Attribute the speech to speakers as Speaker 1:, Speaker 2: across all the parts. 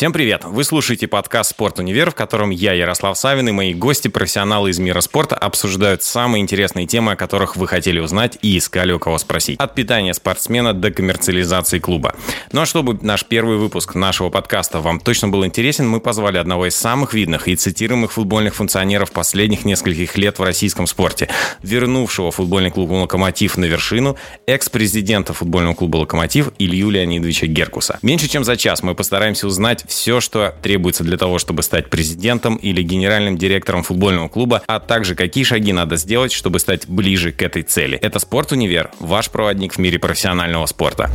Speaker 1: Всем привет! Вы слушаете подкаст «Спорт Универ», в котором я, Ярослав Савин, и мои гости-профессионалы из мира спорта обсуждают самые интересные темы, о которых вы хотели узнать и искали у кого спросить. От питания спортсмена до коммерциализации клуба. Ну а чтобы наш первый выпуск нашего подкаста вам точно был интересен, мы позвали одного из самых видных и цитируемых футбольных функционеров последних нескольких лет в российском спорте, вернувшего футбольный клуб «Локомотив» на вершину, экс-президента футбольного клуба «Локомотив» Илью Леонидовича Геркуса. Меньше чем за час мы постараемся узнать все, что требуется для того, чтобы стать президентом или генеральным директором футбольного клуба, а также какие шаги надо сделать, чтобы стать ближе к этой цели. Это «Спорт Универ», ваш проводник в мире профессионального спорта.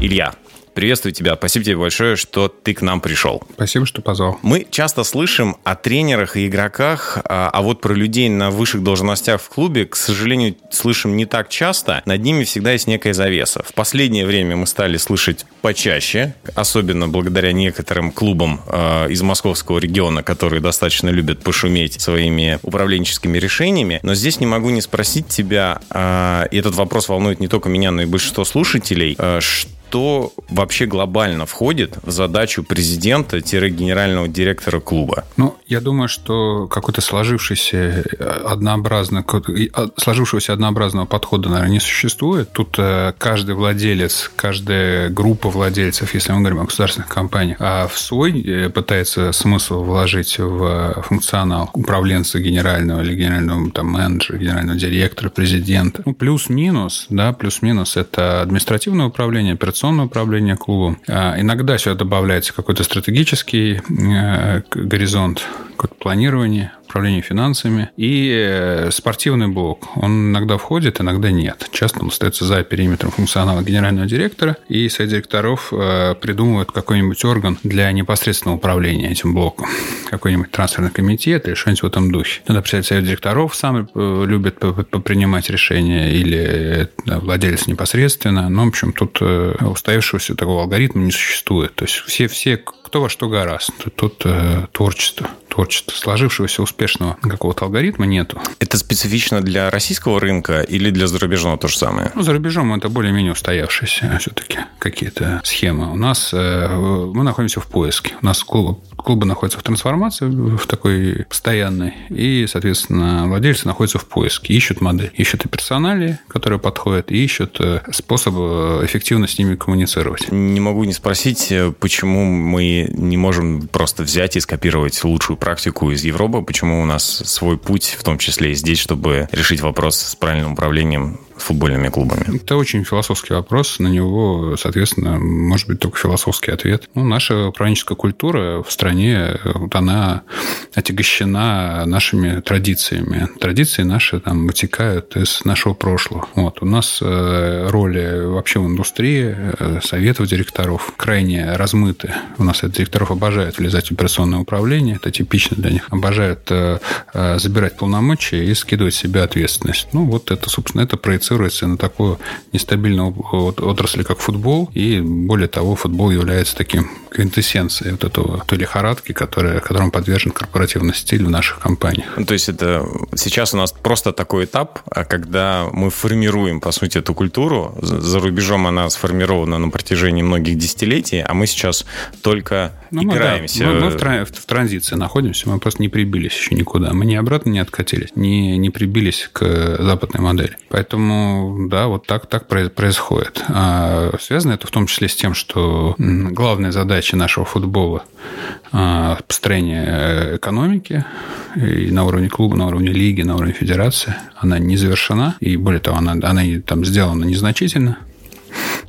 Speaker 1: Илья, Приветствую тебя. Спасибо тебе большое, что ты к нам пришел.
Speaker 2: Спасибо, что позвал.
Speaker 1: Мы часто слышим о тренерах и игроках, а, а вот про людей на высших должностях в клубе, к сожалению, слышим не так часто. Над ними всегда есть некая завеса. В последнее время мы стали слышать почаще, особенно благодаря некоторым клубам э, из московского региона, которые достаточно любят пошуметь своими управленческими решениями. Но здесь не могу не спросить тебя, э, и этот вопрос волнует не только меня, но и большинство слушателей, что что вообще глобально входит в задачу президента-генерального директора клуба?
Speaker 2: Ну, я думаю, что какой-то сложившийся однообразно, сложившегося однообразного подхода, наверное, не существует. Тут э, каждый владелец, каждая группа владельцев, если мы говорим о государственных компаниях, а в свой э, пытается смысл вложить в функционал управленца генерального или генерального там, менеджера, генерального директора, президента. Ну, плюс-минус, да, плюс-минус это административное управление, операционное операционное управление клубом. А иногда сюда добавляется какой-то стратегический э, горизонт, какое-то планирование, управление финансами и э, спортивный блок. Он иногда входит, иногда нет. Часто он остается за периметром функционала генерального директора, и совет директоров э, придумывают какой-нибудь орган для непосредственного управления этим блоком. Какой-нибудь трансферный комитет или что-нибудь в этом духе. Надо представить, совет директоров сам э, любит принимать решения или владелец непосредственно. Но, в общем, тут устоявшегося такого алгоритма не существует. То есть все, все кто во что гораст. Тут творчество творчества, сложившегося успешного какого-то алгоритма нету.
Speaker 1: Это специфично для российского рынка или для зарубежного то же самое?
Speaker 2: Ну, за рубежом это более-менее устоявшиеся все-таки какие-то схемы. У нас э, мы находимся в поиске. У нас клуб, клубы находятся в трансформации, в такой постоянной, и, соответственно, владельцы находятся в поиске, ищут модель, ищут и персонали, которые подходят, и ищут э, способы эффективно с ними коммуницировать.
Speaker 1: Не могу не спросить, э, почему мы не можем просто взять и скопировать лучшую практику из Европы, почему у нас свой путь, в том числе и здесь, чтобы решить вопрос с правильным управлением футбольными клубами?
Speaker 2: Это очень философский вопрос. На него, соответственно, может быть только философский ответ. Ну, наша управленческая культура в стране, вот она отягощена нашими традициями. Традиции наши там вытекают из нашего прошлого. Вот. У нас э, роли вообще в индустрии, э, советов директоров крайне размыты. У нас директоров обожают влезать в операционное управление, это типично для них. Обожают э, забирать полномочия и скидывать себе ответственность. Ну, вот это, собственно, это проецируется проецируется на такую нестабильную отрасль, как футбол. И более того, футбол является таким квинтэссенцией вот этого той лихорадки, которая, которым подвержен корпоративный стиль в наших компаниях.
Speaker 1: Ну, то есть это сейчас у нас просто такой этап, а когда мы формируем, по сути, эту культуру. За рубежом она сформирована на протяжении многих десятилетий, а мы сейчас только ну, играемся.
Speaker 2: Мы, да, мы, мы в, в транзиции находимся, мы просто не прибились еще никуда. Мы ни обратно не откатились, не, не прибились к западной модели. Поэтому да, вот так, так происходит. А связано это в том числе с тем, что главная задача нашего футбола а, построение э, экономики и на уровне клуба, на уровне лиги, на уровне федерации, она не завершена, и более того, она, она там сделана незначительно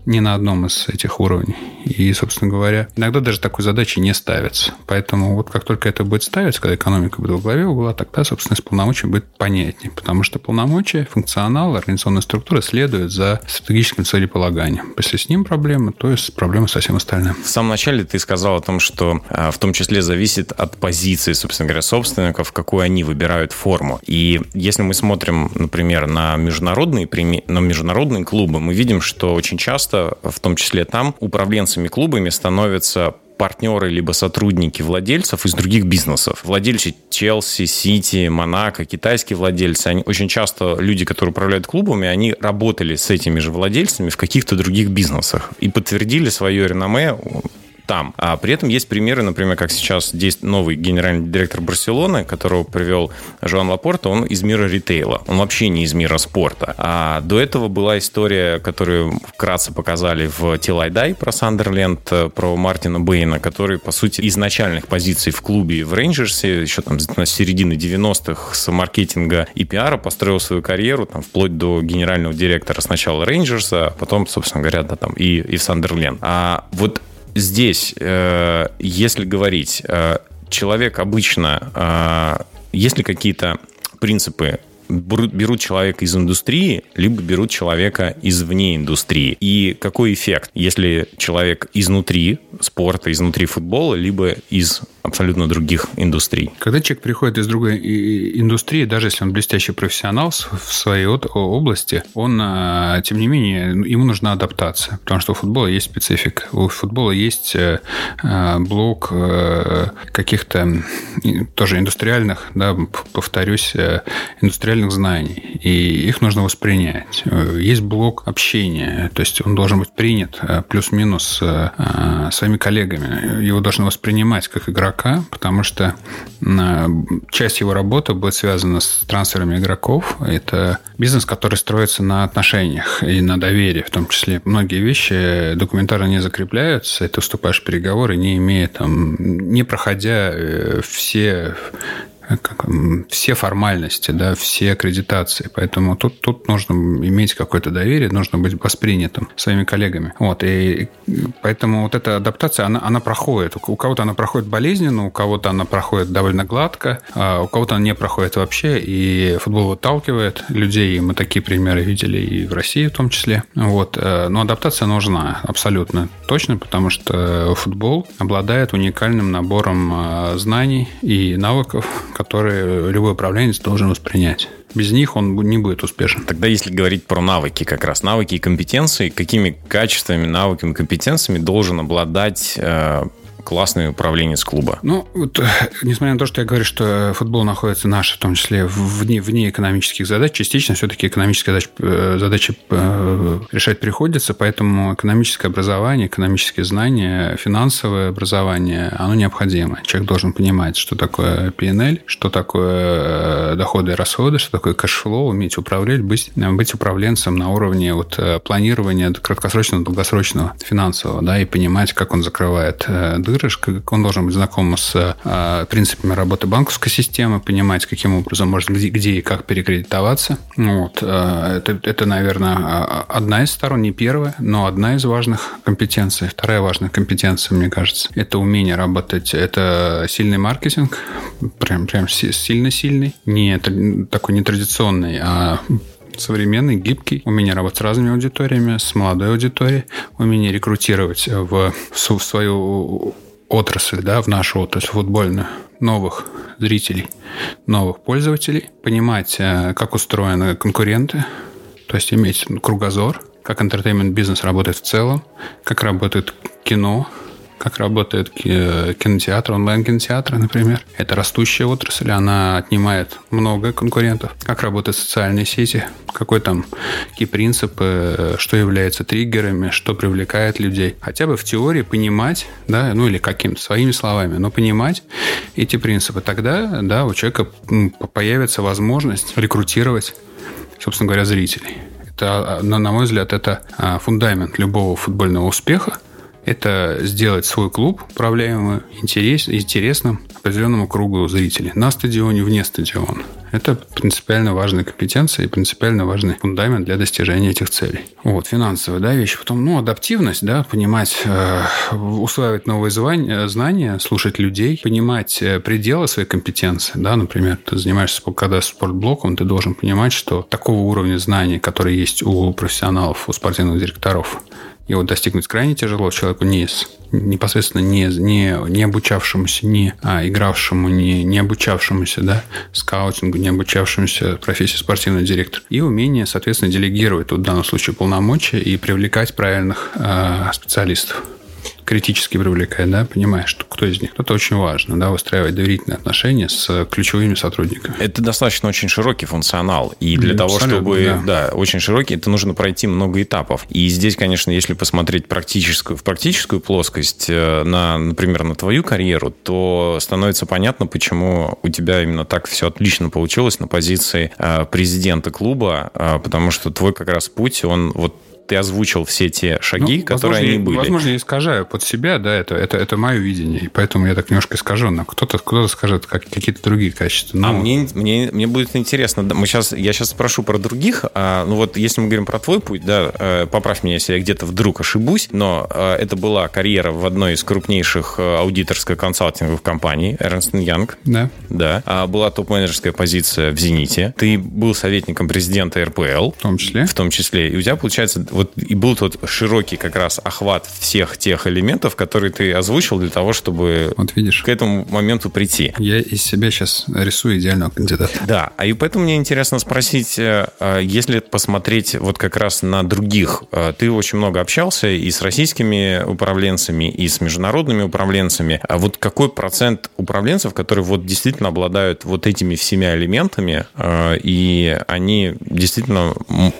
Speaker 2: ни на одном из этих уровней. И, собственно говоря, иногда даже такой задачи не ставится. Поэтому вот как только это будет ставиться, когда экономика будет в главе угла, тогда, собственно, с полномочиями будет понятнее. Потому что полномочия, функционал, организационная структура следуют за стратегическим целеполаганием. Если с ним проблема, то есть проблема со всем остальным.
Speaker 1: В самом начале ты сказал о том, что а, в том числе зависит от позиции, собственно говоря, собственников, какую они выбирают форму. И если мы смотрим, например, на международные, на международные клубы, мы видим, что очень часто часто, в том числе там, управленцами клубами становятся партнеры либо сотрудники владельцев из других бизнесов. Владельцы Челси, Сити, Монако, китайские владельцы, они очень часто люди, которые управляют клубами, они работали с этими же владельцами в каких-то других бизнесах и подтвердили свое реноме там. А при этом есть примеры, например, как сейчас новый генеральный директор Барселоны, которого привел Жоан Лапорта, он из мира ритейла. Он вообще не из мира спорта. А до этого была история, которую вкратце показали в Тилайдай про Сандерленд, про Мартина Бейна, который, по сути, из начальных позиций в клубе в Рейнджерсе, еще там с середины 90-х с маркетинга и пиара построил свою карьеру, там, вплоть до генерального директора сначала Рейнджерса, а потом, собственно говоря, да, там и, и в Сандерленд. А вот здесь, э, если говорить, э, человек обычно, э, есть ли какие-то принципы берут человека из индустрии, либо берут человека извне индустрии. И какой эффект, если человек изнутри спорта, изнутри футбола, либо из абсолютно других индустрий.
Speaker 2: Когда человек приходит из другой индустрии, даже если он блестящий профессионал в своей области, он, а, тем не менее, ему нужна адаптация, потому что у футбола есть специфика. У футбола есть э, а, блок э, каких-то тоже индустриальных, да, повторюсь, э, индустриальных знаний, и их нужно воспринять. Есть блок общения, то есть он должен быть принят плюс-минус своими коллегами. Его должны воспринимать как игрока игрока, потому что часть его работы будет связана с трансферами игроков. Это бизнес, который строится на отношениях и на доверии в том числе. Многие вещи документарно не закрепляются, и ты вступаешь в переговоры, не имея там, не проходя э, все как, все формальности, да, все аккредитации. Поэтому тут, тут нужно иметь какое-то доверие, нужно быть воспринятым своими коллегами. Вот, и поэтому вот эта адаптация, она, она проходит. У кого-то она проходит болезненно, у кого-то она проходит довольно гладко, а у кого-то она не проходит вообще, и футбол выталкивает людей, и мы такие примеры видели и в России в том числе. Вот, э, но адаптация нужна абсолютно точно, потому что футбол обладает уникальным набором э, знаний и навыков, которые любой управленец должен воспринять. Без них он не будет успешен.
Speaker 1: Тогда если говорить про навыки как раз, навыки и компетенции, какими качествами, навыками, компетенциями должен обладать э, классный управленец клуба.
Speaker 2: Ну, вот, э, несмотря на то, что я говорю, что футбол находится наш, в том числе вне, вне экономических задач, частично все-таки экономические задачи, э, задачи э, решать приходится, поэтому экономическое образование, экономические знания, финансовое образование, оно необходимо. Человек должен понимать, что такое P&L, что такое доходы и расходы, что такое cash flow, уметь управлять, быть, быть управленцем на уровне вот, планирования краткосрочного, долгосрочного финансового, да, и понимать, как он закрывает дыры, как он должен быть знаком с а, принципами работы банковской системы, понимать, каким образом можно где, где и как перекредитоваться. Вот. А, это, это, наверное, а, одна из сторон, не первая, но одна из важных компетенций. Вторая важная компетенция, мне кажется, это умение работать, это сильный маркетинг, прям, прям сильно-сильный, не такой нетрадиционный, а современный, гибкий, умение работать с разными аудиториями, с молодой аудиторией, умение рекрутировать в, в свою отрасль, да, в нашу отрасль футбольную, новых зрителей, новых пользователей, понимать, э, как устроены конкуренты, то есть иметь кругозор, как entertainment -бизнес работает в целом, как работает кино, как работает кинотеатр, онлайн-кинотеатры, например. Это растущая отрасль, она отнимает много конкурентов. Как работают социальные сети, какой там, какие принципы, что является триггерами, что привлекает людей. Хотя бы в теории понимать, да, ну или каким-то своими словами, но понимать эти принципы. Тогда, да, у человека появится возможность рекрутировать, собственно говоря, зрителей. Это, на мой взгляд, это а, фундамент любого футбольного успеха это сделать свой клуб управляемым, интерес, интересным определенному кругу зрителей на стадионе, вне стадиона. Это принципиально важная компетенция и принципиально важный фундамент для достижения этих целей. Вот, финансовая, да, вещь. Потом, ну, адаптивность, да, понимать, э, усваивать новые звания, знания, слушать людей, понимать э, пределы своей компетенции, да, например, ты занимаешься, когда спортблоком, ты должен понимать, что такого уровня знаний, которые есть у профессионалов, у спортивных директоров, его достигнуть крайне тяжело человеку не непосредственно не, не, не обучавшемуся, не а, игравшему, не, не обучавшемуся да, скаутингу, не обучавшемуся профессии спортивный директор. И умение, соответственно, делегировать, тут в данном случае полномочия и привлекать правильных а, специалистов. Критически привлекать, да, понимаешь, что кто из них. Это очень важно, да, выстраивать доверительные отношения с ключевыми сотрудниками.
Speaker 1: Это достаточно очень широкий функционал. И для того, чтобы... Да. да, очень широкий, это нужно пройти много этапов. И здесь, конечно, если посмотреть практическую, в практическую плоскость, э, на, например, на твою карьеру, то становится понятно, почему у тебя именно так все отлично получилось на позиции э, президента клуба, э, потому что твой как раз путь, он вот ты озвучил все те шаги, ну, которые
Speaker 2: возможно,
Speaker 1: они были.
Speaker 2: Возможно, я искажаю под себя, да, это, это, это мое видение, и поэтому я так немножко искаженно. Кто-то кто скажет как, какие-то другие качества.
Speaker 1: Но... А мне, мне, мне будет интересно, мы сейчас, я сейчас спрошу про других, а, ну вот если мы говорим про твой путь, да, э, поправь меня, если я где-то вдруг ошибусь, но э, это была карьера в одной из крупнейших э, аудиторских консалтинговых компаний, Ernst Young.
Speaker 2: Да.
Speaker 1: Да. А была топ-менеджерская позиция в «Зените». Ты был советником президента РПЛ.
Speaker 2: В том числе.
Speaker 1: В том числе. И у тебя, получается, вот и был тот широкий как раз охват всех тех элементов, которые ты озвучил для того, чтобы
Speaker 2: вот видишь.
Speaker 1: к этому моменту прийти.
Speaker 2: Я из себя сейчас рисую идеального кандидата.
Speaker 1: Да, а и поэтому мне интересно спросить, э, э, если посмотреть вот как раз на других, э, ты очень много общался и с российскими управленцами, и с международными управленцами, а вот какой процент управленцев, которые вот действительно обладают вот этими всеми элементами, и они действительно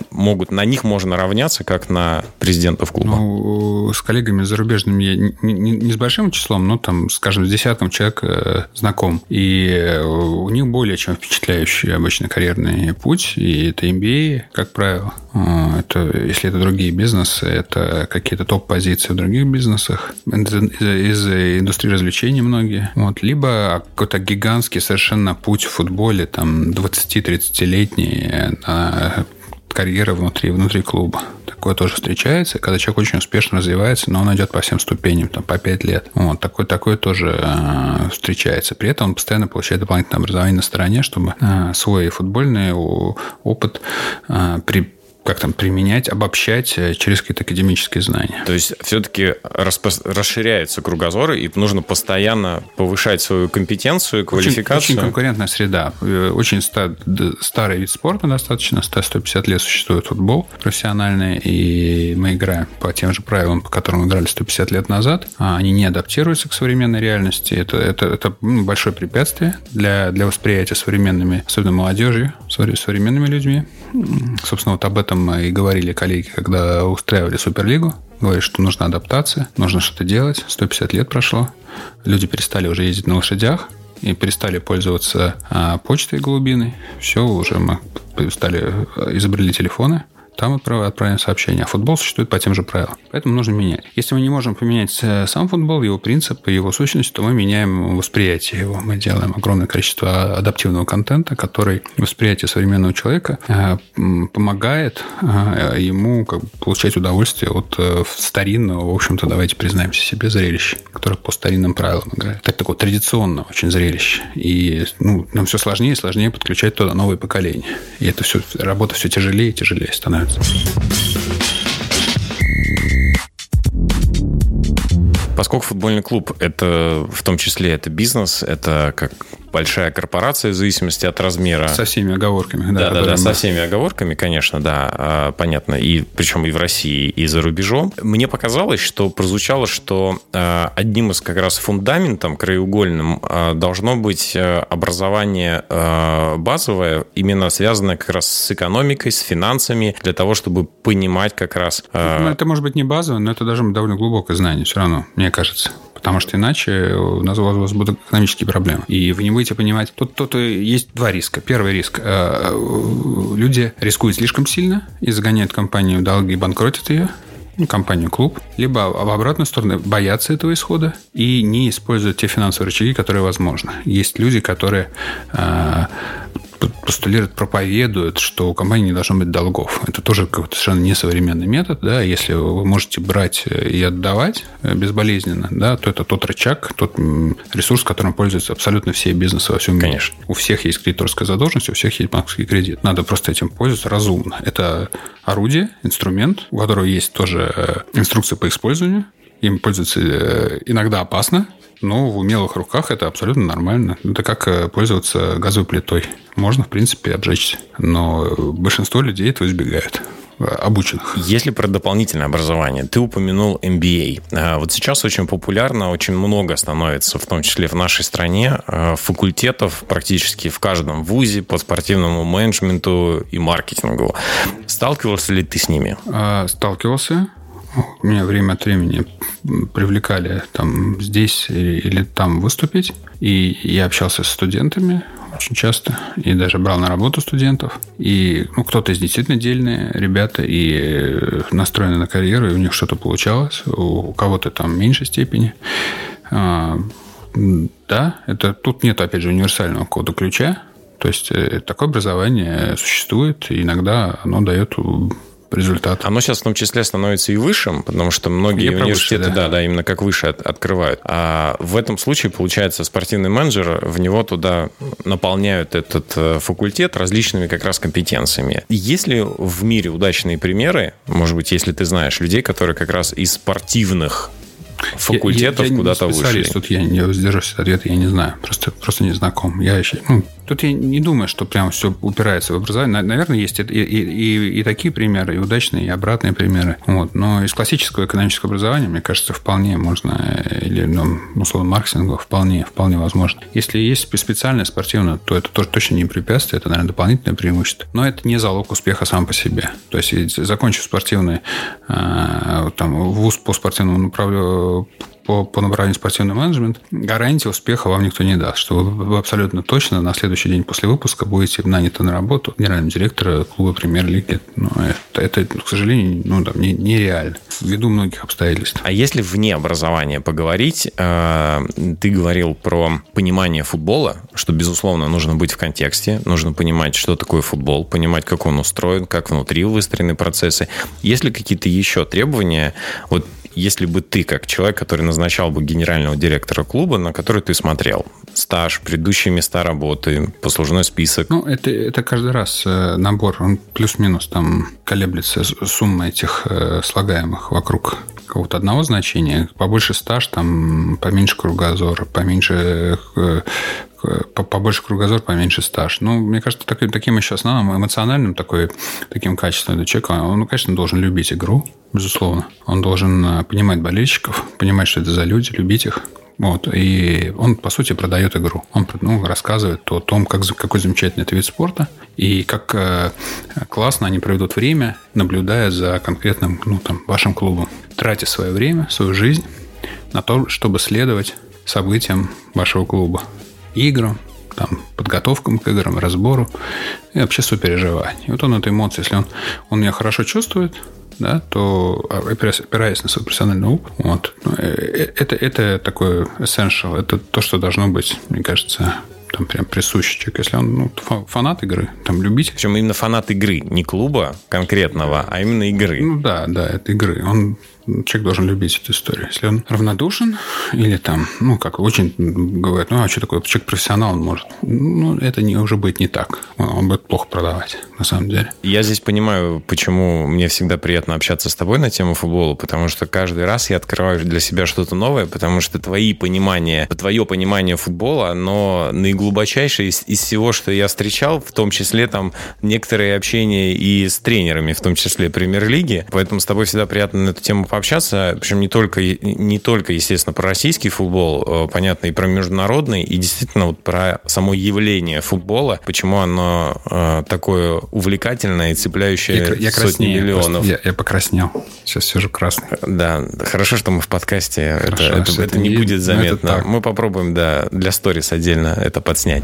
Speaker 1: могут, на них можно равняться как на президентов клуба?
Speaker 2: Ну, с коллегами зарубежными я не, не, не с большим числом, но там, скажем, с десятком человек э, знаком. И э, у них более чем впечатляющий обычно карьерный путь. И это MBA, как правило. А, это, если это другие бизнесы, это какие-то топ-позиции в других бизнесах. Из, из индустрии развлечений многие. Вот. Либо какой-то гигантский совершенно путь в футболе, там, 20-30-летний на карьера внутри, внутри клуба. Такое тоже встречается, когда человек очень успешно развивается, но он идет по всем ступеням, там, по 5 лет. Вот, такое, такое тоже э, встречается. При этом он постоянно получает дополнительное образование на стороне, чтобы э, свой футбольный опыт э, при, как там применять, обобщать э, через какие-то академические знания.
Speaker 1: То есть все-таки расширяется кругозор, и нужно постоянно повышать свою компетенцию, квалификацию.
Speaker 2: Очень, очень конкурентная среда. Э, очень старый вид спорта достаточно. 100-150 лет существует футбол профессиональный, и мы играем по тем же правилам, по которым играли 150 лет назад. А они не адаптируются к современной реальности. Это, это, это ну, большое препятствие для, для восприятия современными, особенно молодежью, современными людьми. Собственно, вот об этом этом и говорили коллеги, когда устраивали Суперлигу. Говорят, что нужна адаптация, нужно что-то делать. 150 лет прошло. Люди перестали уже ездить на лошадях и перестали пользоваться а, почтой голубиной. Все, уже мы стали изобрели телефоны там отправим сообщение. А футбол существует по тем же правилам. Поэтому нужно менять. Если мы не можем поменять э, сам футбол, его принципы, его сущность, то мы меняем восприятие его. Мы делаем огромное количество адаптивного контента, который восприятие современного человека э, помогает э, ему как бы, получать удовольствие от старинного, в общем-то, давайте признаемся себе, зрелища, которое по старинным правилам играет. Так такое традиционное очень зрелище. И ну, нам все сложнее и сложнее подключать туда новые поколения. И это все, работа все тяжелее и тяжелее становится нравится.
Speaker 1: Поскольку футбольный клуб это в том числе это бизнес, это как большая корпорация в зависимости от размера.
Speaker 2: Со всеми оговорками,
Speaker 1: да. Да, да, да, со всеми оговорками, конечно, да, а, понятно. И причем и в России, и за рубежом. Мне показалось, что прозвучало, что а, одним из как раз фундаментом краеугольным а, должно быть образование базовое, именно связанное как раз с экономикой, с финансами, для того, чтобы понимать как раз...
Speaker 2: Ну, это может быть не базовое, но это даже довольно глубокое знание все равно, мне кажется потому что иначе у нас, у вас будут экономические проблемы. И вы не будете понимать... Тут, тут есть два риска. Первый риск. Э, люди рискуют слишком сильно и загоняют компанию в долги и банкротят ее ну, компанию клуб, либо в обратную сторону боятся этого исхода и не используют те финансовые рычаги, которые возможны. Есть люди, которые э, постулируют, проповедуют, что у компании не должно быть долгов. Это тоже какой-то совершенно несовременный метод. Да? Если вы можете брать и отдавать безболезненно, да, то это тот рычаг, тот ресурс, которым пользуются абсолютно все бизнесы во всем мире.
Speaker 1: Конечно.
Speaker 2: У всех есть кредиторская задолженность, у всех есть банковский кредит. Надо просто этим пользоваться разумно. Это орудие, инструмент, у которого есть тоже э, инструкция по использованию. Им пользоваться э, иногда опасно, но в умелых руках это абсолютно нормально. Это как э, пользоваться газовой плитой. Можно, в принципе, обжечься. Но большинство людей этого избегают. обученных.
Speaker 1: Если про дополнительное образование, ты упомянул MBA. А, вот сейчас очень популярно, очень много становится, в том числе в нашей стране, факультетов практически в каждом вузе по спортивному менеджменту и маркетингу. Сталкивался ли ты с ними?
Speaker 2: А, сталкивался. Меня время от времени привлекали там здесь или там выступить. И я общался с студентами, очень часто, и даже брал на работу студентов. И ну, кто-то из действительно дельные ребята и э, настроены на карьеру, и у них что-то получалось, у кого-то там меньшей степени. А, да, это тут нет, опять же, универсального кода ключа. То есть э, такое образование существует, и иногда оно дает результат.
Speaker 1: Оно сейчас в том числе становится и высшим, потому что многие Я университеты, выше, да. да, да, именно как выше от, открывают. А в этом случае, получается, спортивный менеджер, в него туда наполняют этот э, факультет различными как раз компетенциями. Есть ли в мире удачные примеры, может быть, если ты знаешь, людей, которые как раз из спортивных факультетов куда-то вышли?
Speaker 2: Тут я не воздержусь от ответа, я не знаю. Просто, просто не знаком. Я еще, ну, Тут я не думаю, что прям все упирается в образование. Наверное, есть и, и, и, и такие примеры, и удачные, и обратные примеры. Вот. Но из классического экономического образования, мне кажется, вполне можно, или, ну, условно, маркетинга вполне, вполне возможно. Если есть специальное спортивное, то это тоже точно не препятствие, это, наверное, дополнительное преимущество. Но это не залог успеха сам по себе. То есть, закончив спортивный, э, там, вуз по спортивному направлению по, по направлению спортивный менеджмент, гарантии успеха вам никто не даст, что вы, абсолютно точно на следующий день после выпуска будете наняты на работу генеральным директором клуба премьер-лиги. Ну, это, это, к сожалению, ну, да, не, нереально ввиду многих обстоятельств.
Speaker 1: А если вне образования поговорить, э, ты говорил про понимание футбола, что, безусловно, нужно быть в контексте, нужно понимать, что такое футбол, понимать, как он устроен, как внутри выстроены процессы. Есть ли какие-то еще требования? Вот если бы ты, как человек, который назначал бы генерального директора клуба, на который ты смотрел, стаж, предыдущие места работы, послужной список?
Speaker 2: Ну, это, это каждый раз э, набор, он плюс-минус там колеблется сумма этих э, слагаемых вокруг какого-то одного значения. Побольше стаж, там поменьше кругозор, поменьше э, побольше кругозор, поменьше стаж. Ну, мне кажется, таким, таким еще основным эмоциональным такой, таким качеством человека, он, конечно, должен любить игру, безусловно. Он должен э, понимать болельщиков, понимать, что это за люди, любить их. Вот. И он, по сути, продает игру. Он ну, рассказывает о том, как, какой замечательный это вид спорта, и как э, классно они проведут время, наблюдая за конкретным ну, там, вашим клубом. Тратя свое время, свою жизнь на то, чтобы следовать событиям вашего клуба играм, там, подготовкам к играм, разбору и вообще сопереживанию. И вот он эту эмоцию, если он, он ее хорошо чувствует, да, то а, опираясь на свой профессиональный опыт, вот, ну, э, э, это, это такое essential, это то, что должно быть, мне кажется, там прям присущий человек. Если он ну, фанат игры, там любитель.
Speaker 1: Причем именно фанат игры, не клуба конкретного, а именно игры.
Speaker 2: Ну да, да, это игры. Он человек должен любить эту историю. Если он равнодушен или там, ну, как очень говорят, ну, а что такое, человек профессионал, он может. Ну, это не, уже будет не так. Он, он будет плохо продавать, на самом деле.
Speaker 1: Я здесь понимаю, почему мне всегда приятно общаться с тобой на тему футбола, потому что каждый раз я открываю для себя что-то новое, потому что твои понимания, твое понимание футбола, оно наиглубочайшее из, из всего, что я встречал, в том числе там некоторые общения и с тренерами, в том числе премьер-лиги. Поэтому с тобой всегда приятно на эту тему пообщаться, причем не только, не только, естественно, про российский футбол, э, понятно, и про международный, и действительно вот про само явление футбола, почему оно э, такое увлекательное и цепляющее я, я сотни краснею, миллионов.
Speaker 2: Я, я покраснел. Сейчас сижу красный.
Speaker 1: Да, хорошо, что мы в подкасте. Хорошо, это, это, это не, не будет заметно. Это мы попробуем, да, для сторис отдельно это подснять.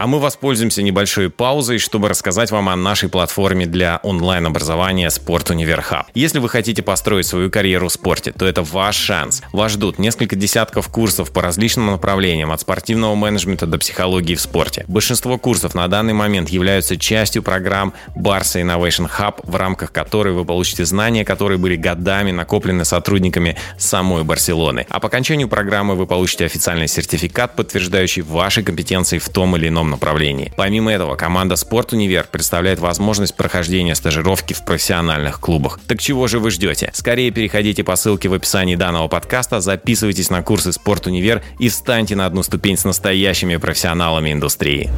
Speaker 1: А мы воспользуемся небольшой паузой, чтобы рассказать вам о нашей платформе для онлайн-образования Спорт Универ Хаб. Если вы хотите построить свою карьеру в спорте, то это ваш шанс. Вас ждут несколько десятков курсов по различным направлениям, от спортивного менеджмента до психологии в спорте. Большинство курсов на данный момент являются частью программ Barça Innovation Hub, в рамках которой вы получите знания, которые были годами накоплены сотрудниками самой Барселоны. А по окончанию программы вы получите официальный сертификат, подтверждающий ваши компетенции в том или ином направлении. Помимо этого, команда «Спорт Универ» представляет возможность прохождения стажировки в профессиональных клубах. Так чего же вы ждете? Скорее переходите по ссылке в описании данного подкаста, записывайтесь на курсы «Спорт Универ» и встаньте на одну ступень с настоящими профессионалами индустрии.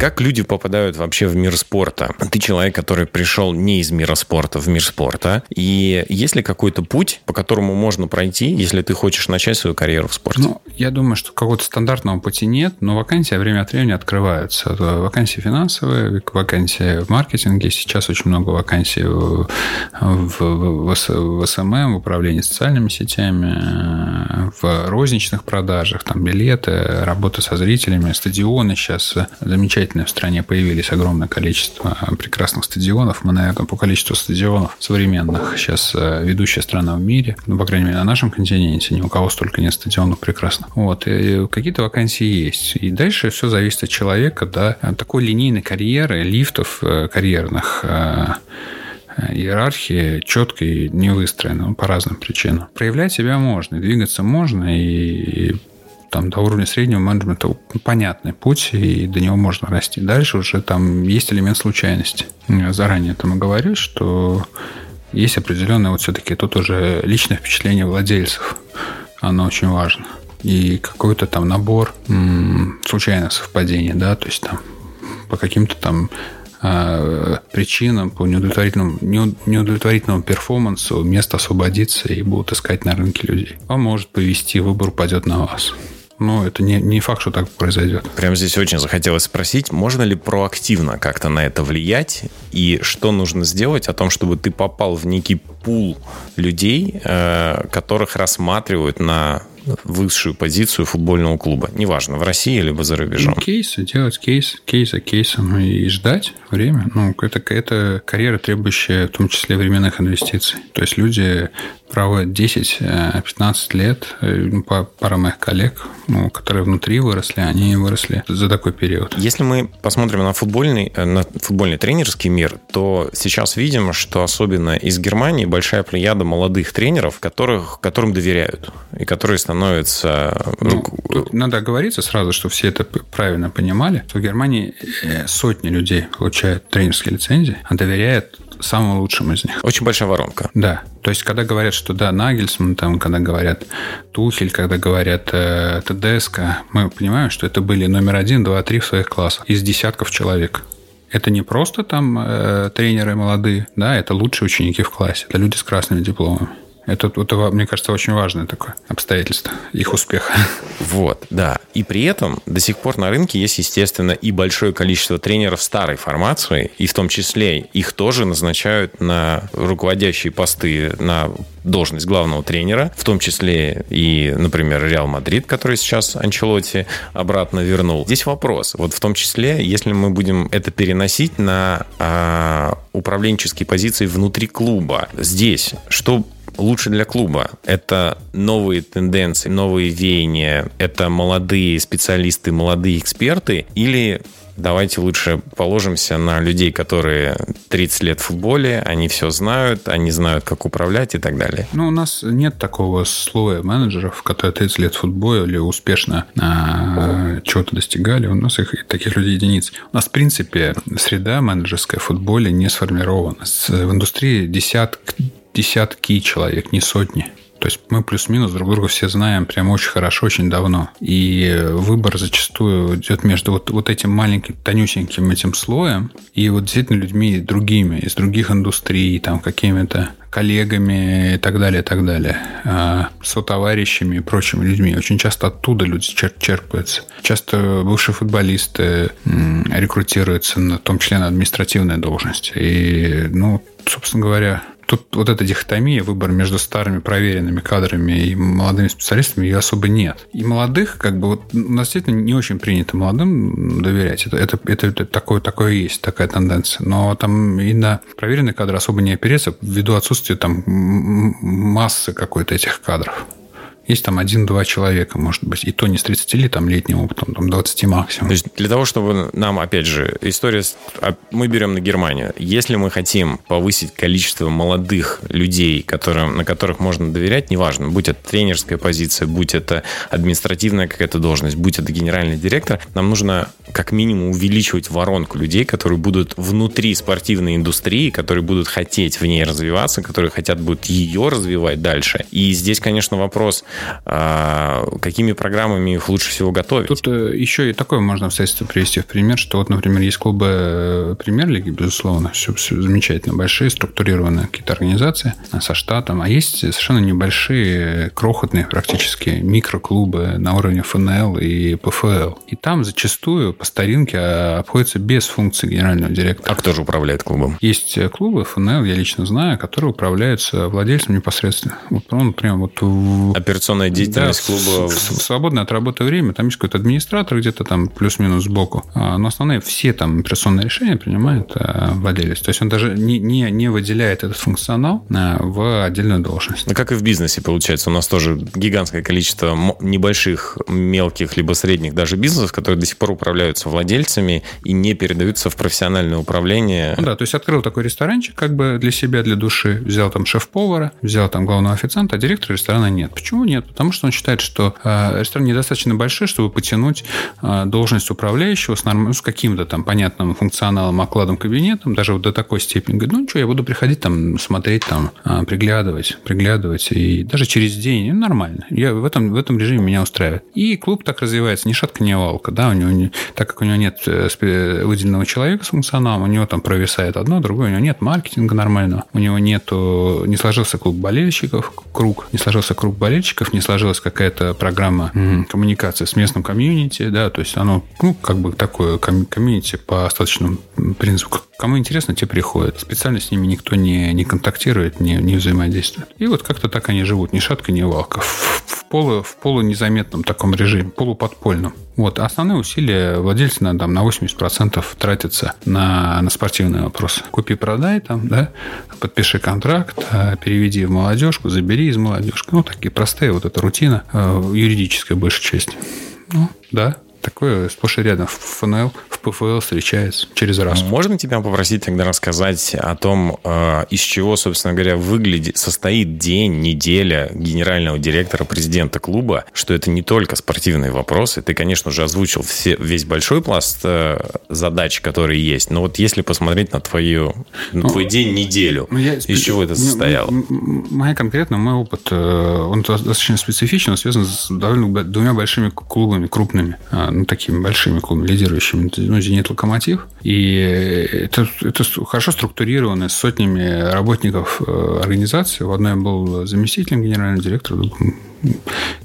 Speaker 1: Как люди попадают вообще в мир спорта? Ты человек, который пришел не из мира спорта в мир спорта. И есть ли какой-то путь, по которому можно пройти, если ты хочешь начать свою карьеру в спорте?
Speaker 2: Ну, я думаю, что какого-то стандартного пути нет, но вакансии время от времени открываются. Вакансии финансовые, вакансии в маркетинге. Сейчас очень много вакансий в, в, в, SMM, в управлении социальными сетями, в розничных продажах, там билеты, работа со зрителями, стадионы сейчас замечательно замечательные в стране появились огромное количество прекрасных стадионов. Мы, наверное, по количеству стадионов современных сейчас э, ведущая страна в мире. Ну, по крайней мере, на нашем континенте ни у кого столько нет стадионов прекрасно. Вот. И какие-то вакансии есть. И дальше все зависит от человека, да. Такой линейной карьеры, лифтов э, карьерных э, иерархии четкой не выстроена по разным причинам. Проявлять себя можно, двигаться можно, и там до уровня среднего менеджмента понятный путь, и до него можно расти. Дальше уже там есть элемент случайности. Я заранее этому говорю, что есть определенное вот все-таки тут уже личное впечатление владельцев. Оно очень важно. И какой-то там набор м- случайных совпадений, да, то есть там по каким-то там а, причинам, по неудовлетворительному, неудовлетворительному перформансу место освободится и будут искать на рынке людей. Вам может повести, выбор упадет на вас но это не, не факт, что так произойдет.
Speaker 1: Прямо здесь очень захотелось спросить, можно ли проактивно как-то на это влиять, и что нужно сделать о том, чтобы ты попал в некий пул людей, э, которых рассматривают на высшую позицию футбольного клуба. Неважно, в России либо за рубежом.
Speaker 2: Ну, кейсы, делать кейс, кейс за кейсом и ждать время. Ну, это, это карьера, требующая в том числе временных инвестиций. То есть люди проводят 10-15 лет. Э, ну, пара моих коллег, ну, которые внутри выросли, они выросли за такой период.
Speaker 1: Если мы посмотрим на футбольный, э, на футбольный тренерский мир, то сейчас видим, что особенно из Германии большая плеяда молодых тренеров, которых, которым доверяют и которые становятся...
Speaker 2: Ну, надо оговориться сразу, что все это правильно понимали, что в Германии э, сотни людей получают тренерские лицензии, а доверяют самым лучшим из них.
Speaker 1: Очень большая воронка.
Speaker 2: Да. То есть, когда говорят, что да, Нагельсман, там, когда говорят Тухель, когда говорят э, Тедеско, мы понимаем, что это были номер один, два, три в своих классах из десятков человек. Это не просто там э, тренеры молодые, да, это лучшие ученики в классе, это люди с красными дипломами. Это, это, мне кажется, очень важное такое обстоятельство их успеха.
Speaker 1: Вот, да. И при этом до сих пор на рынке есть, естественно, и большое количество тренеров старой формации, и в том числе их тоже назначают на руководящие посты, на должность главного тренера, в том числе и, например, Реал Мадрид, который сейчас Анчелотти обратно вернул. Здесь вопрос, вот в том числе, если мы будем это переносить на а, управленческие позиции внутри клуба, здесь что лучше для клуба. Это новые тенденции, новые веяния, это молодые специалисты, молодые эксперты или давайте лучше положимся на людей, которые 30 лет в футболе, они все знают, они знают, как управлять и так далее.
Speaker 2: Ну, у нас нет такого слоя менеджеров, которые 30 лет в футболе успешно а, чего-то достигали. У нас их таких людей единиц. У нас, в принципе, среда менеджерская в футболе не сформирована. В индустрии десяток десятки человек, не сотни. То есть мы плюс-минус друг друга все знаем прям очень хорошо, очень давно. И выбор зачастую идет между вот, вот этим маленьким, тонюсеньким этим слоем и вот действительно людьми другими, из других индустрий, там какими-то коллегами и так далее, и так далее, а, сотоварищами и прочими людьми. Очень часто оттуда люди черпаются. Часто бывшие футболисты рекрутируются, в том числе на административные должности. И, ну, собственно говоря, тут вот эта дихотомия, выбор между старыми проверенными кадрами и молодыми специалистами, ее особо нет. И молодых, как бы, вот у нас действительно не очень принято молодым доверять. Это, это, это, это такое, такое есть, такая тенденция. Но там и на проверенные кадры особо не опереться ввиду отсутствия там массы какой-то этих кадров Есть там один-два человека, может быть, и то не с 30 лет, там летним опытом, там 20 максимум.
Speaker 1: То есть для того, чтобы нам, опять же, история, а, мы берем на Германию. Если мы хотим повысить количество молодых людей, которым, на которых можно доверять, неважно, будь это тренерская позиция, будь это административная какая-то должность, будь это генеральный директор, нам нужно как минимум увеличивать воронку людей, которые будут внутри спортивной индустрии, которые будут хотеть в ней развиваться, которые хотят будут ее развивать дальше. И здесь, конечно, вопрос, какими программами их лучше всего готовить.
Speaker 2: Тут э, еще и такое можно обстоятельство привести в пример, что вот, например, есть клубы э, премьер-лиги, безусловно, все, все замечательно, большие, структурированные какие-то организации со штатом, а есть совершенно небольшие, крохотные практически микроклубы на уровне ФНЛ и ПФЛ. И там зачастую по старинке а, обходится без функции генерального директора.
Speaker 1: А кто же управляет клубом?
Speaker 2: Есть клубы ФНЛ, я лично знаю, которые управляются владельцем непосредственно. Вот он прям вот...
Speaker 1: Операционная деятельность да, клуба... В,
Speaker 2: в свободное от работы время. Там есть какой-то администратор где-то там плюс-минус сбоку. А, но основные все там операционные решения принимает а, владелец. То есть он даже не, не, не выделяет этот функционал в отдельную должность.
Speaker 1: Ну, как и в бизнесе, получается. У нас тоже гигантское количество небольших, мелких, либо средних даже бизнесов, которые до сих пор управляются владельцами и не передаются в профессиональное управление.
Speaker 2: Ну, да, то есть открыл такой ресторанчик как бы для себя, для души, взял там шеф-повара, взял там главного официанта, а директора ресторана нет. Почему нет? Потому что он считает, что э, ресторан недостаточно большой, чтобы потянуть э, должность управляющего с, норм... с каким-то там понятным функционалом, окладом, кабинетом, даже вот до такой степени. Говорит, ну что, я буду приходить там, смотреть там, э, приглядывать, приглядывать, и даже через день, ну, нормально. Я в этом, в этом режиме меня устраивает. И клуб так развивается, ни шатка, ни валка, да, у него не, так как у него нет выделенного человека с функционалом, у него там провисает одно, другое, у него нет маркетинга нормального, у него нету, не сложился клуб болельщиков, круг, не сложился круг болельщиков, не сложилась какая-то программа коммуникации с местным комьюнити, да, то есть оно, ну, как бы такое комьюнити по остаточному принципу. Кому интересно, те приходят. Специально с ними никто не, не контактирует, не, не взаимодействует. И вот как-то так они живут, ни шатка, ни валка. В, полу, в полунезаметном таком режиме, полуподпольном. Вот. Основные усилия владельцы на, там, на 80% тратятся на, на спортивные вопросы. Купи-продай, там, да, подпиши контракт, а, переведи в молодежку, забери из молодежки. Ну, такие простые, вот эта рутина, э, юридическая большая часть. Ну, да, Такое сплошь и рядом в ФНЛ, в ПФЛ встречается через раз.
Speaker 1: Можно тебя попросить тогда рассказать о том, э, из чего, собственно говоря, выглядит, состоит день, неделя генерального директора, президента клуба, что это не только спортивные вопросы. Ты, конечно же, озвучил все, весь большой пласт э, задач, которые есть. Но вот если посмотреть на, твою, на ну, твой день, неделю, ну, я, из чего это состояло?
Speaker 2: Моя конкретно, мой опыт, э, он достаточно специфичен, связан с довольно двумя большими клубами, крупными ну, такими большими клубами, лидирующими, ну, «Зенит», «Локомотив». И это, это хорошо структурировано с сотнями работников э, организации. В одной был заместителем генерального директора,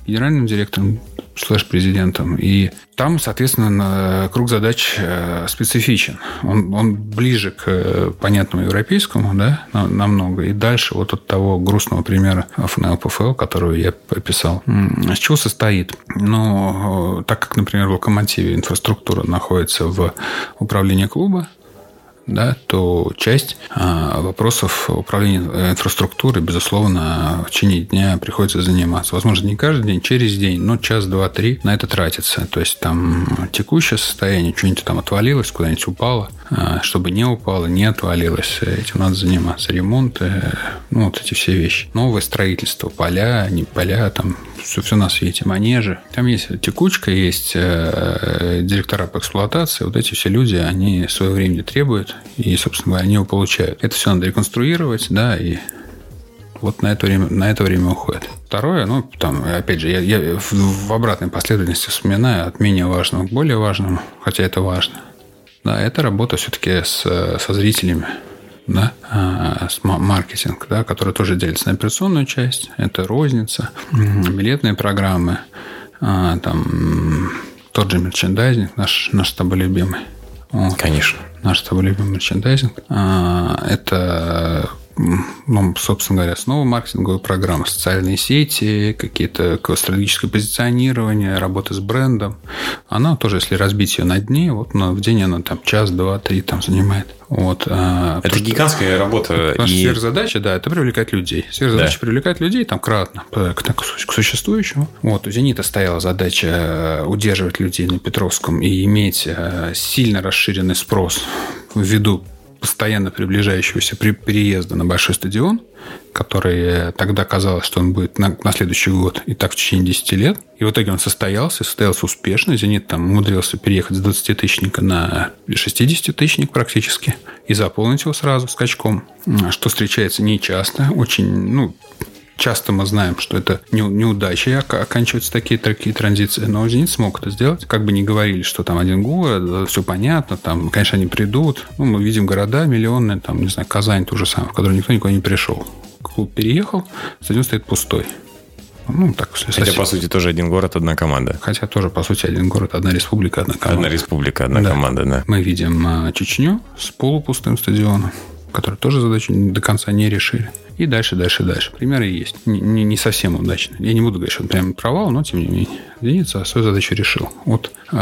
Speaker 2: генеральным директором слэш-президентом. И там, соответственно, круг задач э, специфичен. Он, он ближе к э, понятному европейскому, да, намного. И дальше вот от того грустного примера ФНЛ ПФЛ, которую я описал. С чего состоит? Ну, так как, например, в «Локомотиве» инфраструктура находится в управлении клуба, да, то часть а, вопросов управления инфраструктурой, безусловно, в течение дня приходится заниматься. Возможно, не каждый день, через день, но час, два, три на это тратится. То есть там текущее состояние, что-нибудь там отвалилось, куда-нибудь упало, а, чтобы не упало, не отвалилось, этим надо заниматься. Ремонты, ну, вот эти все вещи. Новое строительство, поля, не поля, там все, все на свете, манежи. Там есть текучка, есть э, директора по эксплуатации. Вот эти все люди, они свое время требуют, и, собственно говоря, они его получают. Это все надо реконструировать, да, и вот на это время, на это время уходит. Второе, ну, там, опять же, я, я в, в обратной последовательности вспоминаю от менее важного к более важному, хотя это важно. Да, это работа все-таки с, со зрителями да, а, маркетинг, да, который тоже делится на операционную часть, это розница, билетные программы, а, там тот же мерчендайзинг, наш, наш с тобой любимый.
Speaker 1: Конечно.
Speaker 2: Наш с тобой любимый мерчендайзинг. А, это ну, собственно говоря, основа маркетинговой программы, социальные сети, какие-то стратегическое позиционирование, работа с брендом. Она тоже, если разбить ее на дни, вот на, в день она там час, два, три там занимает. Вот,
Speaker 1: а, это гигантская работа.
Speaker 2: Наша и... сверхзадача, да, это привлекать людей. Сверхзадача да. привлекать людей там кратно к, к, к существующему. Вот, у «Зенита» стояла задача э, удерживать людей на Петровском и иметь э, сильно расширенный спрос ввиду постоянно приближающегося при переезда на большой стадион, который тогда казалось, что он будет на, на следующий год, и так в течение 10 лет. И в итоге он состоялся, состоялся успешно. «Зенит» там умудрился переехать с 20-тысячника на 60-тысячник практически и заполнить его сразу скачком, что встречается нечасто. Очень, ну, Часто мы знаем, что это неудачей оканчиваются такие, такие транзиции, но «Зенит» смог это сделать. Как бы ни говорили, что там один город, все понятно, там, конечно, они придут. Ну, мы видим города миллионные, там, не знаю, Казань ту же самую, в которую никто никуда не пришел. Клуб переехал, стадион стоит пустой.
Speaker 1: Ну, так, Хотя, совсем. по сути, тоже один город, одна команда.
Speaker 2: Хотя тоже, по сути, один город, одна республика, одна команда.
Speaker 1: Одна республика, одна да. команда, да.
Speaker 2: Мы видим а, Чечню с полупустым стадионом, который тоже задачу до конца не решили. И дальше, дальше, дальше. Примеры есть. Не, не, совсем удачно. Я не буду говорить, что он прям провал, но тем не менее. Зеница свою задачу решил. Вот э,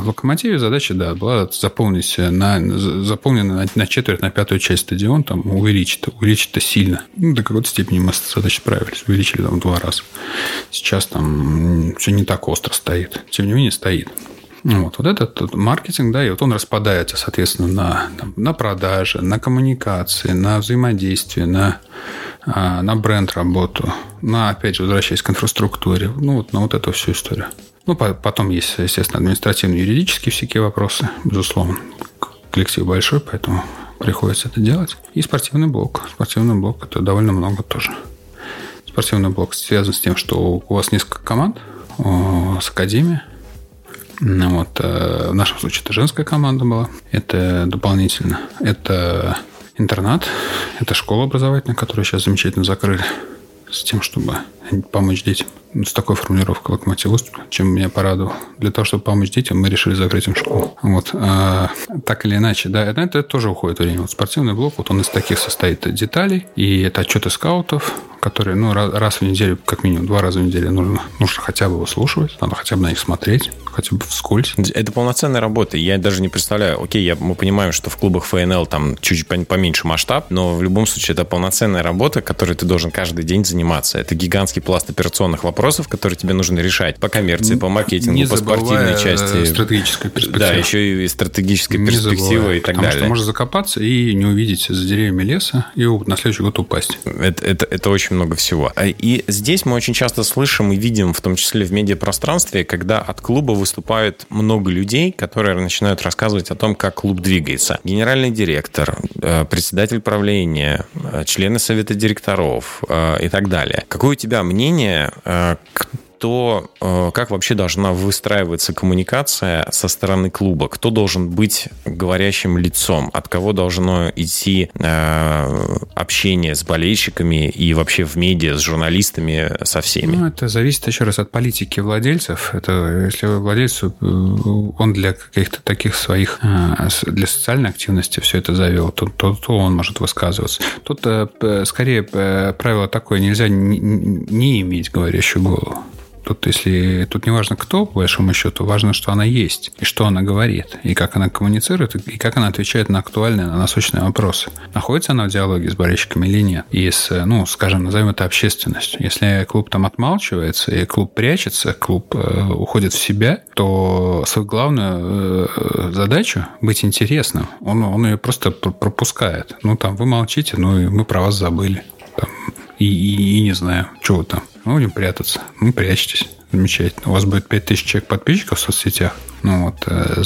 Speaker 2: в Локомотиве задача, да, была заполнить на, заполнена на, на четверть, на пятую часть стадион, там увеличить, увеличить это сильно. Ну, до какой-то степени мы с задачей справились. Увеличили там в два раза. Сейчас там все не так остро стоит. Тем не менее, стоит. Вот, вот этот маркетинг, да, и вот он распадается, соответственно, на, на продажи, на коммуникации, на взаимодействие, на, а, на бренд-работу, на, опять же, возвращаясь к инфраструктуре, ну, вот на вот эту всю историю. Ну, потом есть, естественно, административно-юридические всякие вопросы, безусловно. Коллектив большой, поэтому приходится это делать. И спортивный блок. Спортивный блок – это довольно много тоже. Спортивный блок связан с тем, что у вас несколько команд с академией, ну, вот, э, в нашем случае это женская команда была. Это дополнительно. Это интернат, это школа образовательная, которую сейчас замечательно закрыли с тем, чтобы помочь детям. С такой формулировкой локомотив чем меня порадовал. Для того, чтобы помочь детям, мы решили закрыть им школу. Вот. А, так или иначе, да, это, это тоже уходит время. Вот спортивный блок, вот он из таких состоит деталей, и это отчеты скаутов, которые, ну, раз в неделю, как минимум два раза в неделю нужно, нужно хотя бы выслушивать, надо хотя бы на них смотреть, хотя бы вскользь.
Speaker 1: Это полноценная работа. Я даже не представляю, окей, я, мы понимаем, что в клубах ФНЛ там чуть поменьше масштаб, но в любом случае это полноценная работа, которой ты должен каждый день заниматься. Это гигантский пласт операционных вопросов, которые тебе нужно решать по коммерции, по маркетингу, не по спортивной части.
Speaker 2: стратегической перспективы.
Speaker 1: Да, еще и стратегическая не перспектива забывая, и так
Speaker 2: потому
Speaker 1: далее.
Speaker 2: что можно закопаться и не увидеть за деревьями леса и на следующий год упасть.
Speaker 1: Это, это, это очень много всего. А, и здесь мы очень часто слышим и видим, в том числе в медиапространстве, когда от клуба выступают много людей, которые начинают рассказывать о том, как клуб двигается. Генеральный директор, э, председатель правления, э, члены совета директоров э, и так далее. Какое у тебя мнение, то э, как вообще должна выстраиваться коммуникация со стороны клуба? Кто должен быть говорящим лицом? От кого должно идти э, общение с болельщиками и вообще в медиа, с журналистами, со всеми?
Speaker 2: Ну, это зависит еще раз от политики владельцев. Это если владелец, э, он для каких-то таких своих, для социальной активности все это завел, то, то, то он может высказываться. Тут скорее правило такое, нельзя не, не иметь говорящую голову. Тут, если тут не важно кто, по большому счету, важно, что она есть, и что она говорит, и как она коммуницирует, и как она отвечает на актуальные, на насущные вопросы. Находится она в диалоге с болельщиками или нет? И с, ну, скажем, назовем это общественностью. Если клуб там отмалчивается, и клуб прячется, клуб э, уходит в себя, то свою главную э, задачу быть интересным, он, он ее просто пропускает. Ну, там, вы молчите, ну, и мы про вас забыли. Там, и, и, и не знаю, что там мы будем прятаться. Ну, прячьтесь. Замечательно. У вас будет 5000 человек подписчиков в соцсетях. Ну вот, э,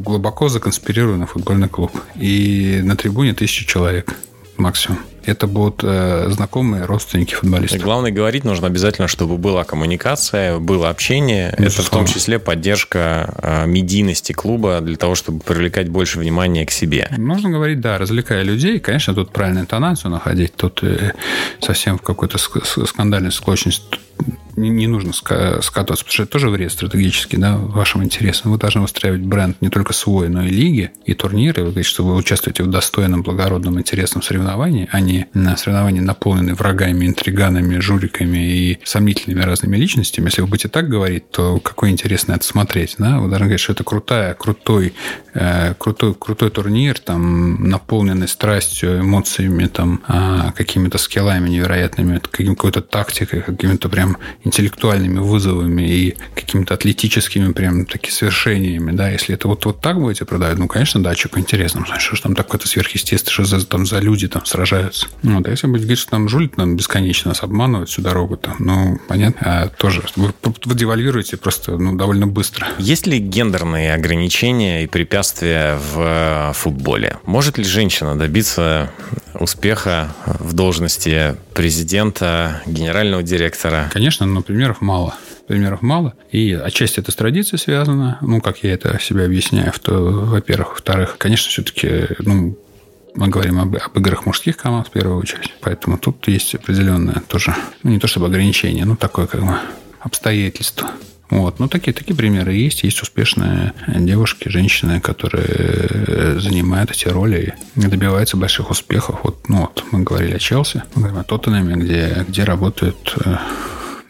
Speaker 2: глубоко законспирированный футбольный клуб. И на трибуне тысяча человек максимум это будут э, знакомые родственники футболистов.
Speaker 1: И главное, говорить нужно обязательно, чтобы была коммуникация, было общение. Безусловно. Это в том числе поддержка э, медийности клуба для того, чтобы привлекать больше внимания к себе.
Speaker 2: Можно говорить, да, развлекая людей. Конечно, тут правильную интонацию находить. Тут э, совсем в какой-то скандальной склочность не, не нужно скатываться, потому что это тоже вред стратегически, да, вашим интересам. Вы должны устраивать бренд не только свой, но и лиги, и турниры. Вы говорите, что вы участвуете в достойном, благородном, интересном соревновании, а не на соревновании, наполненные врагами, интриганами, жуликами и сомнительными разными личностями. Если вы будете так говорить, то какой интересно это смотреть, да? Вы должны говорить, что это крутая, крутой, э, крутой, крутой турнир, там, наполненный страстью, эмоциями, там, э, какими-то скиллами невероятными, какой-то тактикой, какими-то прям интеллектуальными вызовами и какими-то атлетическими прям такими свершениями, да, если это вот, вот так будете продавать, ну, конечно, да, что интересно, что же там такое-то сверхъестественное, что за, там за люди там сражаются. Вот, а если будете говорить, что там жулит нам бесконечно нас обманывать всю дорогу, то, ну, понятно, а тоже вы, вы девальвируете просто, ну, довольно быстро.
Speaker 1: Есть ли гендерные ограничения и препятствия в э, футболе? Может ли женщина добиться успеха в должности президента, генерального директора?
Speaker 2: Конечно, но примеров мало примеров мало. И отчасти это с традицией связано. Ну, как я это себе объясняю, то, во-первых. Во-вторых, конечно, все-таки, ну, мы говорим об, об играх мужских команд в первую очередь. Поэтому тут есть определенное тоже, ну, не то чтобы ограничение, но такое как бы обстоятельство. Вот. Ну, такие, такие примеры есть. Есть успешные девушки, женщины, которые занимают эти роли и добиваются больших успехов. Вот, ну, вот мы говорили о Челси, мы говорим о Тоттенеме, где, где работают э,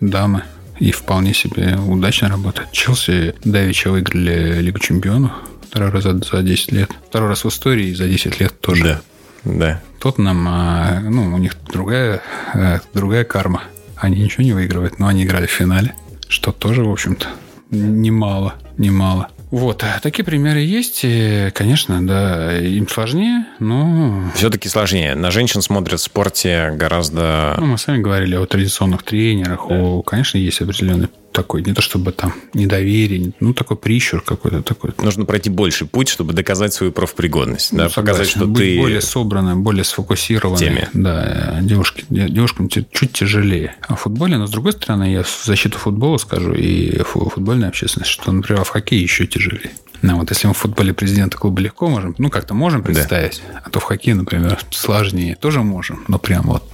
Speaker 2: дамы и вполне себе удачно работают. Челси давеча выиграли Лигу чемпионов второй раз за, за 10 лет. Второй раз в истории и за 10 лет тоже.
Speaker 1: Да, да.
Speaker 2: Тоттенхэм, а, ну, у них другая, э, другая карма. Они ничего не выигрывают, но они играли в финале. Что тоже, в общем-то, немало, немало. Вот, такие примеры есть. И, конечно, да, им сложнее, но...
Speaker 1: Все-таки сложнее. На женщин смотрят в спорте гораздо...
Speaker 2: Ну, мы сами говорили о традиционных тренерах. Да. О, конечно, есть определенный такой, не то чтобы там недоверие, ну, такой прищур какой-то такой.
Speaker 1: Нужно пройти больше путь, чтобы доказать свою профпригодность, ну, да, согласен. показать, что
Speaker 2: Быть
Speaker 1: ты...
Speaker 2: более собранным, более сфокусированным. Теме. Да, девушки, девушкам чуть тяжелее. А в футболе, но с другой стороны, я в защиту футбола скажу и футбольной общественности, что, например, в хоккее еще тяжелее. Ну, вот если мы в футболе президента клуба легко можем, ну, как-то можем представить, да. а то в хоккее, например, сложнее. Тоже можем, но прям вот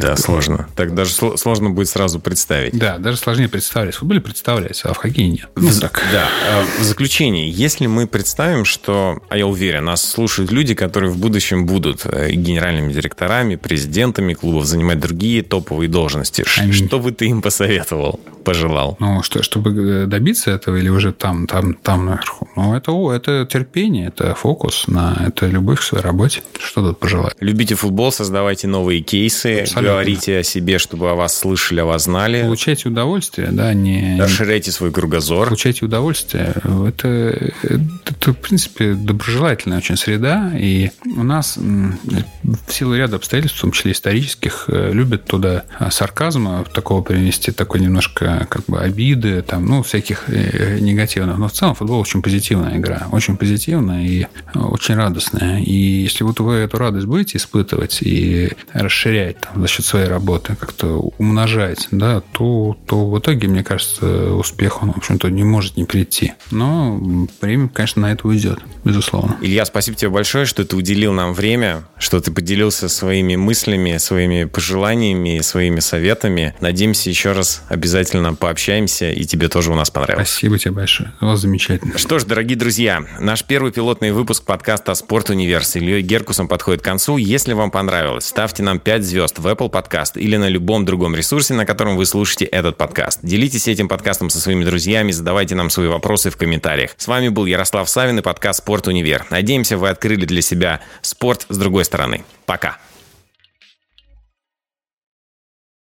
Speaker 1: да, сложно. Так даже сложно будет сразу представить.
Speaker 2: Да, даже сложнее представить. В футболе представляется, а в хоккее нет. Ну,
Speaker 1: в, так. Да. А в заключение, если мы представим, что, а я уверен, нас слушают люди, которые в будущем будут э, генеральными директорами, президентами клубов, занимать другие топовые должности, Аминь. что бы ты им посоветовал, пожелал?
Speaker 2: Ну, что, чтобы э, добиться этого или уже там, там, там наверху? Ну, это, это терпение, это фокус на это любовь к своей работе. Что тут пожелать?
Speaker 1: Любите футбол, создавайте новые кейсы, Абсолютно говорите о себе, чтобы о вас слышали, о вас знали.
Speaker 2: Получайте удовольствие, да, не...
Speaker 1: Расширяйте свой кругозор.
Speaker 2: Получайте удовольствие. Это, это, в принципе, доброжелательная очень среда, и у нас в силу ряда обстоятельств, в том числе исторических, э, любят туда сарказма такого принести, такой немножко как бы обиды, там, ну, всяких э, негативных. Но в целом футбол очень позитивная игра, очень позитивная и очень радостная. И если вот вы эту радость будете испытывать и расширять там, за счет своей работы, как-то умножать, да, то, то в итоге, мне кажется, успех, он, в общем-то, не может не прийти. Но время, конечно, на это уйдет, безусловно.
Speaker 1: Илья, спасибо тебе большое, что ты уделил нам время, что ты поделился своими мыслями, своими пожеланиями, своими советами. Надеемся, еще раз обязательно пообщаемся, и тебе тоже у нас понравилось.
Speaker 2: Спасибо тебе большое. У вас замечательно.
Speaker 1: Что ж, дорогие друзья, наш первый пилотный выпуск подкаста «Спорт Универс» с Ильей Геркусом подходит к концу. Если вам понравилось, ставьте нам 5 звезд в Apple Podcast или на любом другом ресурсе, на котором вы слушаете этот подкаст. Делитесь этим подкастом со своими друзьями, задавайте нам свои вопросы в комментариях. С вами был Ярослав Савин и подкаст «Спорт Универ». Надеемся, вы открыли для себя спорт с другой стороны. Пока.